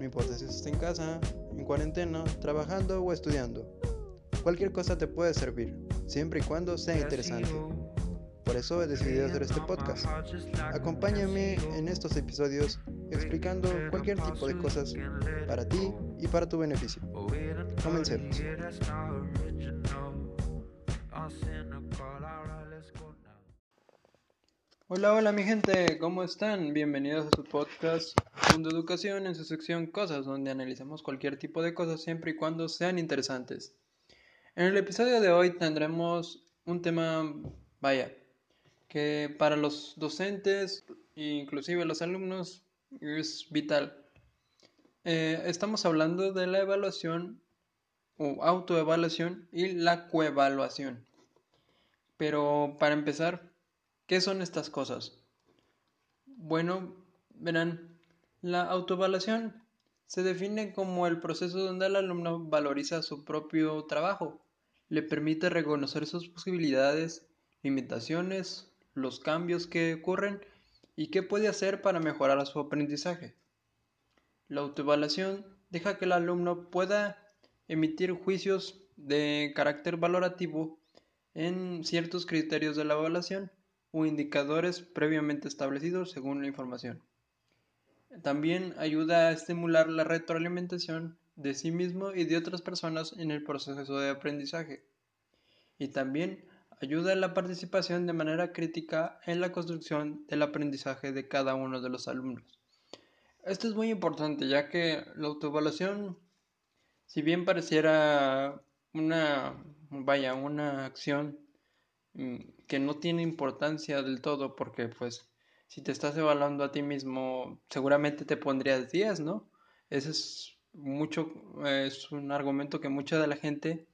No importa si estás en casa, en cuarentena, trabajando o estudiando. Cualquier cosa te puede servir, siempre y cuando sea interesante. Por eso he decidido hacer este podcast. Acompáñame en estos episodios explicando cualquier tipo de cosas para ti y para tu beneficio. Comencemos. Hola, hola mi gente, ¿cómo están? Bienvenidos a su podcast Mundo Educación en su sección Cosas, donde analizamos cualquier tipo de cosas siempre y cuando sean interesantes. En el episodio de hoy tendremos un tema, vaya, que para los docentes inclusive los alumnos es vital. Eh, estamos hablando de la evaluación o autoevaluación y la coevaluación. Pero para empezar, ¿qué son estas cosas? Bueno, verán, la autoevaluación se define como el proceso donde el alumno valoriza su propio trabajo, le permite reconocer sus posibilidades, limitaciones, los cambios que ocurren y qué puede hacer para mejorar su aprendizaje. La autoevaluación deja que el alumno pueda emitir juicios de carácter valorativo en ciertos criterios de la evaluación o indicadores previamente establecidos según la información. También ayuda a estimular la retroalimentación de sí mismo y de otras personas en el proceso de aprendizaje. Y también ayuda a la participación de manera crítica en la construcción del aprendizaje de cada uno de los alumnos. Esto es muy importante ya que la autoevaluación, si bien pareciera una, vaya, una acción que no tiene importancia del todo porque pues si te estás evaluando a ti mismo seguramente te pondrías 10, ¿no? Ese es mucho, es un argumento que mucha de la gente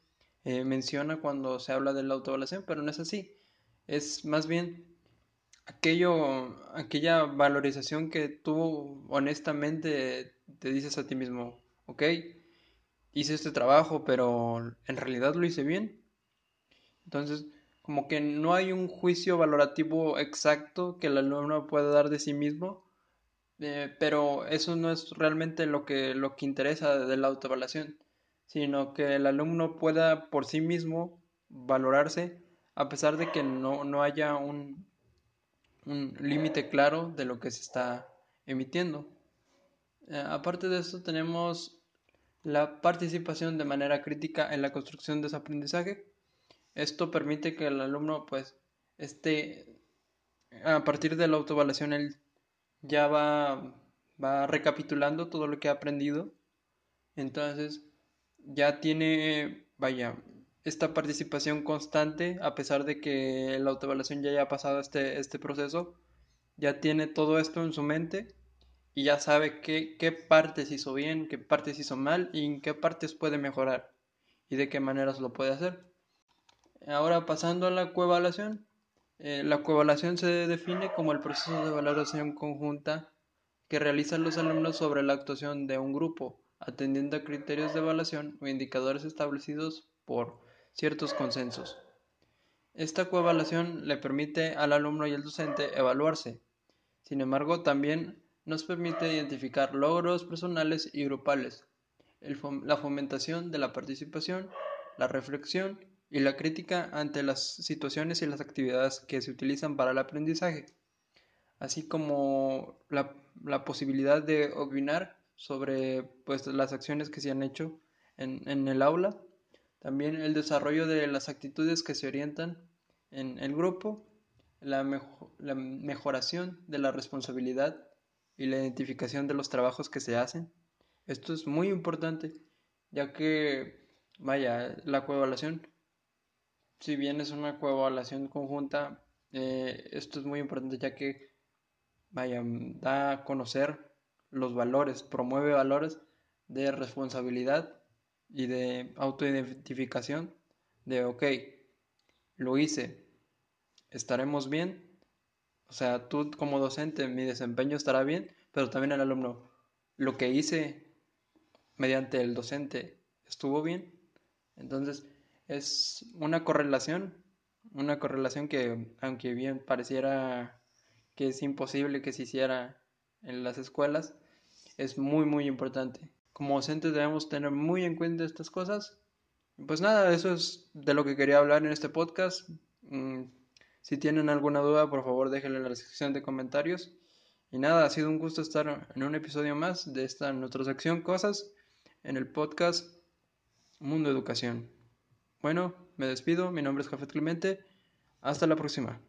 eh, menciona cuando se habla de la autoevaluación, pero no es así. Es más bien aquello, aquella valorización que tú honestamente te dices a ti mismo, ok, hice este trabajo, pero en realidad lo hice bien. Entonces, como que no hay un juicio valorativo exacto que el alumno pueda dar de sí mismo, eh, pero eso no es realmente lo que, lo que interesa de la autoevaluación, sino que el alumno pueda por sí mismo valorarse a pesar de que no, no haya un, un límite claro de lo que se está emitiendo. Eh, aparte de esto tenemos la participación de manera crítica en la construcción de ese aprendizaje. Esto permite que el alumno pues esté a partir de la autoevaluación él ya va, va recapitulando todo lo que ha aprendido. Entonces ya tiene, vaya, esta participación constante, a pesar de que la autoevaluación ya haya pasado este, este proceso, ya tiene todo esto en su mente y ya sabe qué, qué partes hizo bien, qué partes hizo mal y en qué partes puede mejorar y de qué maneras lo puede hacer. Ahora pasando a la coevaluación. Eh, la coevaluación se define como el proceso de valoración conjunta que realizan los alumnos sobre la actuación de un grupo, atendiendo a criterios de evaluación o indicadores establecidos por ciertos consensos. Esta coevaluación le permite al alumno y al docente evaluarse. Sin embargo, también nos permite identificar logros personales y grupales, la fomentación de la participación, la reflexión y la crítica ante las situaciones y las actividades que se utilizan para el aprendizaje, así como la, la posibilidad de opinar sobre pues, las acciones que se han hecho en, en el aula también el desarrollo de las actitudes que se orientan en el grupo, la, la mejoración de la responsabilidad y la identificación de los trabajos que se hacen. Esto es muy importante, ya que, vaya, la coevaluación, si bien es una coevaluación conjunta, eh, esto es muy importante, ya que, vaya, da a conocer los valores, promueve valores de responsabilidad y de autoidentificación de, ok, lo hice, estaremos bien. O sea, tú como docente, mi desempeño estará bien, pero también el alumno, lo que hice mediante el docente estuvo bien. Entonces, es una correlación, una correlación que, aunque bien pareciera que es imposible que se hiciera en las escuelas, es muy muy importante. Como docentes debemos tener muy en cuenta estas cosas. Pues nada, eso es de lo que quería hablar en este podcast. Mm, si tienen alguna duda, por favor déjenla en la sección de comentarios. Y nada, ha sido un gusto estar en un episodio más de esta nuestra sección Cosas en el podcast Mundo Educación. Bueno, me despido, mi nombre es Jafet Clemente, hasta la próxima.